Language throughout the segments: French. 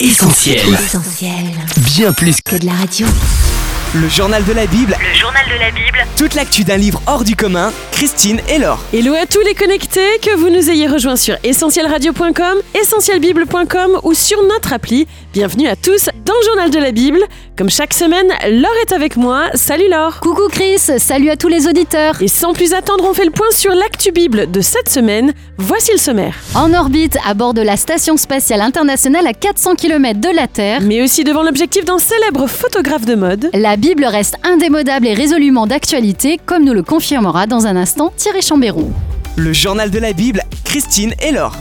Essentiel. Essentiel. Bien plus Que de la radio. Le journal de la Bible, Le journal de la Bible, toute l'actu d'un livre hors du commun, Christine et Laure. Hello à tous les connectés, que vous nous ayez rejoints sur essentielradio.com, essentielbible.com ou sur notre appli. Bienvenue à tous dans le journal de la Bible. Comme chaque semaine, Laure est avec moi. Salut Laure Coucou Chris, salut à tous les auditeurs. Et sans plus attendre, on fait le point sur l'actu Bible de cette semaine. Voici le sommaire. En orbite, à bord de la Station spatiale internationale à 400 km de la Terre, Mais aussi devant l'objectif d'un célèbre photographe de mode. la Bible reste indémodable et résolument d'actualité, comme nous le confirmera dans un instant Thierry Chambéron. Le journal de la Bible, Christine et Laure.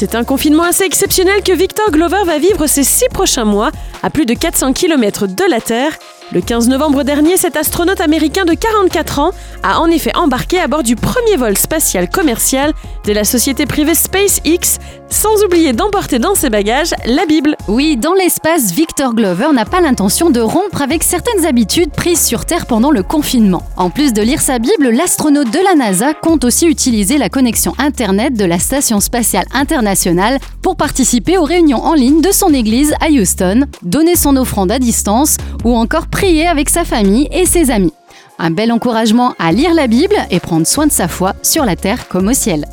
C'est un confinement assez exceptionnel que Victor Glover va vivre ces six prochains mois à plus de 400 km de la Terre. Le 15 novembre dernier, cet astronaute américain de 44 ans a en effet embarqué à bord du premier vol spatial commercial de la société privée SpaceX, sans oublier d'emporter dans ses bagages la Bible. Oui, dans l'espace, Victor Glover n'a pas l'intention de rompre avec certaines habitudes prises sur Terre pendant le confinement. En plus de lire sa Bible, l'astronaute de la NASA compte aussi utiliser la connexion Internet de la Station spatiale internationale pour participer aux réunions en ligne de son église à Houston, donner son offrande à distance ou encore prier avec sa famille et ses amis. Un bel encouragement à lire la Bible et prendre soin de sa foi sur la terre comme au ciel.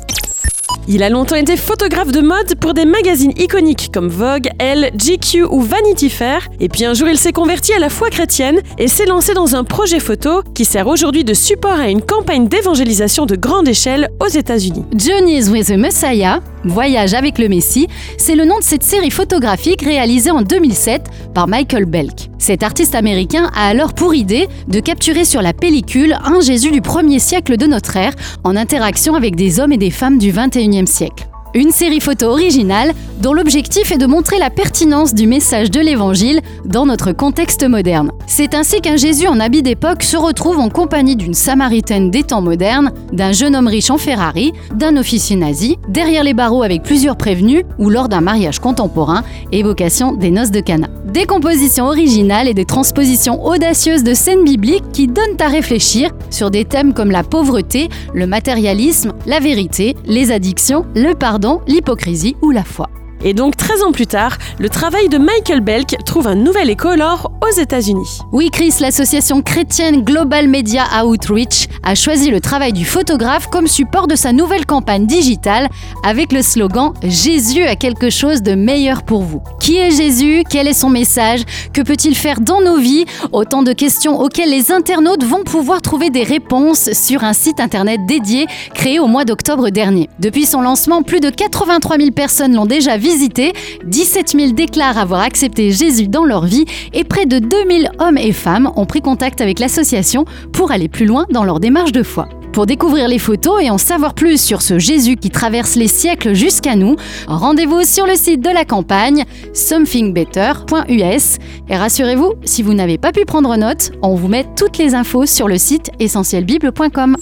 Il a longtemps été photographe de mode pour des magazines iconiques comme Vogue, Elle, GQ ou Vanity Fair. Et puis un jour, il s'est converti à la foi chrétienne et s'est lancé dans un projet photo qui sert aujourd'hui de support à une campagne d'évangélisation de grande échelle aux États-Unis. Journeys with the Messiah, Voyage avec le Messie, c'est le nom de cette série photographique réalisée en 2007 par Michael Belk. Cet artiste américain a alors pour idée de capturer sur la pellicule un Jésus du 1er siècle de notre ère en interaction avec des hommes et des femmes du 21e siècle. Une série photo originale dont l'objectif est de montrer la pertinence du message de l'Évangile dans notre contexte moderne. C'est ainsi qu'un Jésus en habit d'époque se retrouve en compagnie d'une Samaritaine des temps modernes, d'un jeune homme riche en Ferrari, d'un officier nazi, derrière les barreaux avec plusieurs prévenus ou lors d'un mariage contemporain, évocation des noces de Cana. Des compositions originales et des transpositions audacieuses de scènes bibliques qui donnent à réfléchir sur des thèmes comme la pauvreté, le matérialisme, la vérité, les addictions, le pardon, l'hypocrisie ou la foi. Et donc 13 ans plus tard, le travail de Michael Belk trouve un nouvel écho alors aux États-Unis. Oui, Chris, l'association chrétienne Global Media Outreach a choisi le travail du photographe comme support de sa nouvelle campagne digitale avec le slogan Jésus a quelque chose de meilleur pour vous. Qui est Jésus? Quel est son message? Que peut-il faire dans nos vies? Autant de questions auxquelles les internautes vont pouvoir trouver des réponses sur un site internet dédié créé au mois d'octobre dernier. Depuis son lancement, plus de 83 000 personnes l'ont déjà visité, 17 000 déclarent avoir accepté Jésus dans leur vie et près de 2000 hommes et femmes ont pris contact avec l'association pour aller plus loin dans leur démarche de foi. Pour découvrir les photos et en savoir plus sur ce Jésus qui traverse les siècles jusqu'à nous, rendez-vous sur le site de la campagne somethingbetter.us et rassurez-vous, si vous n'avez pas pu prendre note, on vous met toutes les infos sur le site essentielbible.com.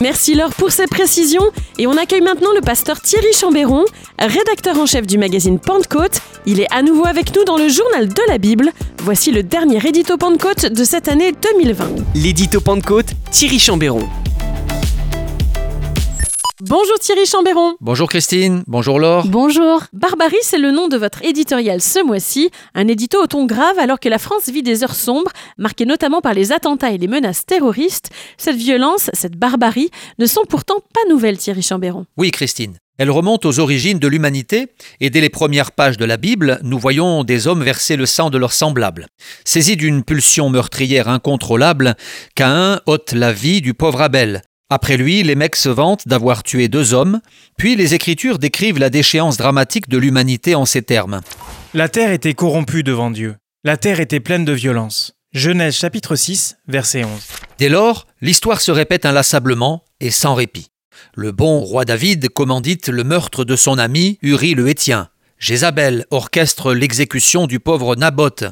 Merci Laure pour ces précisions et on accueille maintenant le pasteur Thierry Chambéron, rédacteur en chef du magazine Pentecôte. Il est à nouveau avec nous dans le journal de la Bible. Voici le dernier édito Pentecôte de cette année 2020. L'édito Pentecôte, Thierry Chambéron. Bonjour Thierry Chambéron. Bonjour Christine, bonjour Laure. Bonjour Barbarie, c'est le nom de votre éditorial ce mois-ci, un édito au ton grave alors que la France vit des heures sombres, marquées notamment par les attentats et les menaces terroristes. Cette violence, cette barbarie, ne sont pourtant pas nouvelles, Thierry Chambéron. Oui Christine, elle remonte aux origines de l'humanité et dès les premières pages de la Bible, nous voyons des hommes verser le sang de leurs semblables. Saisi d'une pulsion meurtrière incontrôlable, Caïn ôte la vie du pauvre Abel. Après lui, les mecs se vantent d'avoir tué deux hommes, puis les Écritures décrivent la déchéance dramatique de l'humanité en ces termes. La terre était corrompue devant Dieu. La terre était pleine de violence. Genèse chapitre 6, verset 11. Dès lors, l'histoire se répète inlassablement et sans répit. Le bon roi David commandite le meurtre de son ami Uri le Hétien. Jézabel orchestre l'exécution du pauvre Naboth.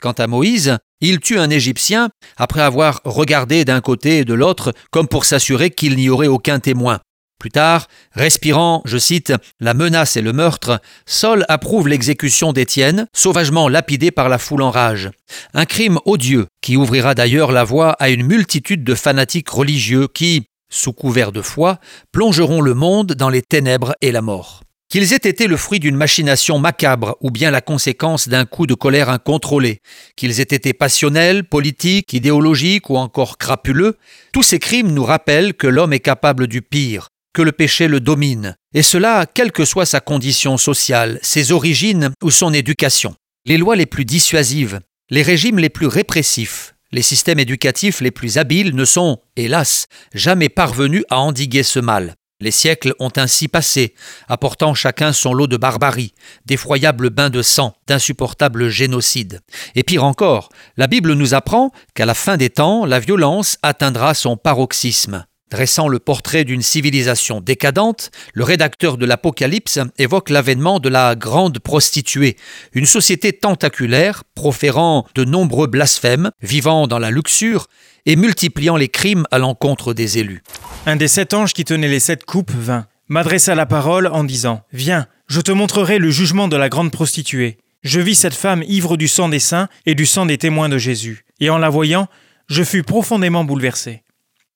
Quant à Moïse, il tue un Égyptien après avoir regardé d'un côté et de l'autre comme pour s'assurer qu'il n'y aurait aucun témoin. Plus tard, respirant, je cite, la menace et le meurtre, Saul approuve l'exécution d'Étienne, sauvagement lapidé par la foule en rage. Un crime odieux qui ouvrira d'ailleurs la voie à une multitude de fanatiques religieux qui, sous couvert de foi, plongeront le monde dans les ténèbres et la mort. Qu'ils aient été le fruit d'une machination macabre ou bien la conséquence d'un coup de colère incontrôlé, qu'ils aient été passionnels, politiques, idéologiques ou encore crapuleux, tous ces crimes nous rappellent que l'homme est capable du pire, que le péché le domine, et cela quelle que soit sa condition sociale, ses origines ou son éducation. Les lois les plus dissuasives, les régimes les plus répressifs, les systèmes éducatifs les plus habiles ne sont, hélas, jamais parvenus à endiguer ce mal. Les siècles ont ainsi passé, apportant chacun son lot de barbarie, d'effroyables bains de sang, d'insupportables génocides. Et pire encore, la Bible nous apprend qu'à la fin des temps, la violence atteindra son paroxysme. Dressant le portrait d'une civilisation décadente, le rédacteur de l'Apocalypse évoque l'avènement de la grande prostituée, une société tentaculaire, proférant de nombreux blasphèmes, vivant dans la luxure et multipliant les crimes à l'encontre des élus. Un des sept anges qui tenaient les sept coupes vint, m'adressa la parole en disant Viens, je te montrerai le jugement de la grande prostituée. Je vis cette femme ivre du sang des saints et du sang des témoins de Jésus, et en la voyant, je fus profondément bouleversé.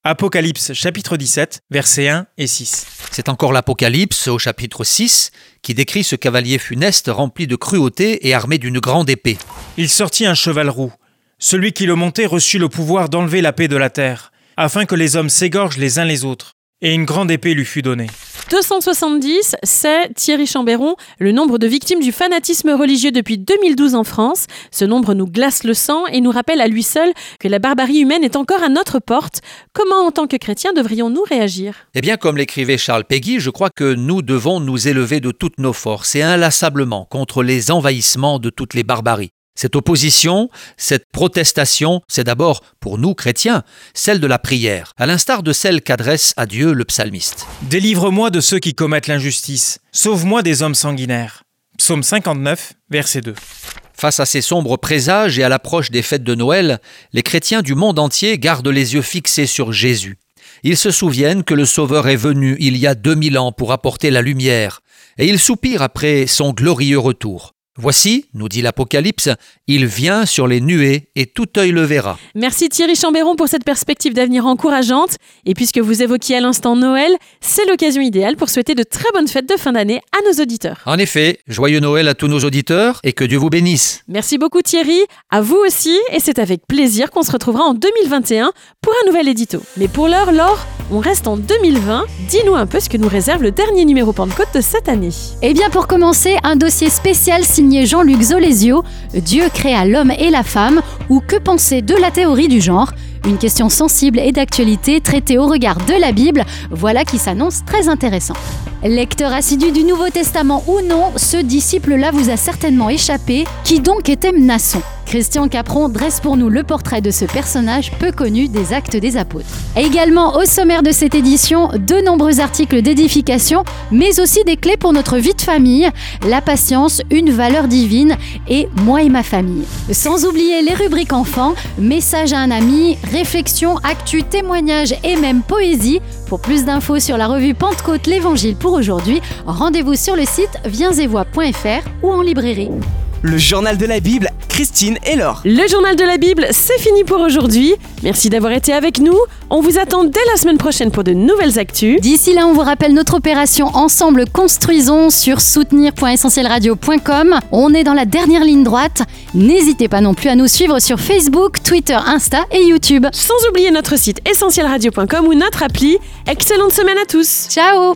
Apocalypse chapitre 17, versets 1 et 6. C'est encore l'Apocalypse au chapitre 6 qui décrit ce cavalier funeste rempli de cruauté et armé d'une grande épée. Il sortit un cheval roux. Celui qui le montait reçut le pouvoir d'enlever la paix de la terre, afin que les hommes s'égorgent les uns les autres, et une grande épée lui fut donnée. 270, c'est Thierry Chambéron, le nombre de victimes du fanatisme religieux depuis 2012 en France. Ce nombre nous glace le sang et nous rappelle à lui seul que la barbarie humaine est encore à notre porte. Comment, en tant que chrétiens, devrions-nous réagir? Eh bien, comme l'écrivait Charles Péguy, je crois que nous devons nous élever de toutes nos forces et inlassablement contre les envahissements de toutes les barbaries. Cette opposition, cette protestation, c'est d'abord, pour nous chrétiens, celle de la prière, à l'instar de celle qu'adresse à Dieu le psalmiste. Délivre-moi de ceux qui commettent l'injustice, sauve-moi des hommes sanguinaires. Psaume 59, verset 2. Face à ces sombres présages et à l'approche des fêtes de Noël, les chrétiens du monde entier gardent les yeux fixés sur Jésus. Ils se souviennent que le Sauveur est venu il y a 2000 ans pour apporter la lumière, et ils soupirent après son glorieux retour. Voici, nous dit l'Apocalypse, il vient sur les nuées et tout œil le verra. Merci Thierry Chambéron pour cette perspective d'avenir encourageante. Et puisque vous évoquiez à l'instant Noël, c'est l'occasion idéale pour souhaiter de très bonnes fêtes de fin d'année à nos auditeurs. En effet, joyeux Noël à tous nos auditeurs et que Dieu vous bénisse. Merci beaucoup Thierry, à vous aussi, et c'est avec plaisir qu'on se retrouvera en 2021 pour un nouvel édito. Mais pour l'heure, Laure, on reste en 2020. Dis-nous un peu ce que nous réserve le dernier numéro Pentecôte de cette année. Eh bien, pour commencer, un dossier spécial signé Jean-Luc Zolesio, Dieu créa l'homme et la femme, ou que penser de la théorie du genre? Une question sensible et d'actualité traitée au regard de la Bible, voilà qui s'annonce très intéressant. Lecteur assidu du Nouveau Testament ou non, ce disciple-là vous a certainement échappé. Qui donc était Mnasson Christian Capron dresse pour nous le portrait de ce personnage peu connu des actes des apôtres. également au sommaire de cette édition, de nombreux articles d'édification, mais aussi des clés pour notre vie de famille, la patience, une valeur divine et moi et ma famille. Sans oublier les rubriques enfants, message à un ami, réflexion, actu, témoignage et même poésie. Pour plus d'infos sur la revue Pentecôte l'Évangile pour aujourd'hui, rendez-vous sur le site viensetvoix.fr ou en librairie. Le journal de la Bible, Christine et Laure. Le journal de la Bible, c'est fini pour aujourd'hui. Merci d'avoir été avec nous. On vous attend dès la semaine prochaine pour de nouvelles actus. D'ici là, on vous rappelle notre opération Ensemble Construisons sur soutenir.essentielradio.com. On est dans la dernière ligne droite. N'hésitez pas non plus à nous suivre sur Facebook, Twitter, Insta et YouTube. Sans oublier notre site essentielradio.com ou notre appli. Excellente semaine à tous. Ciao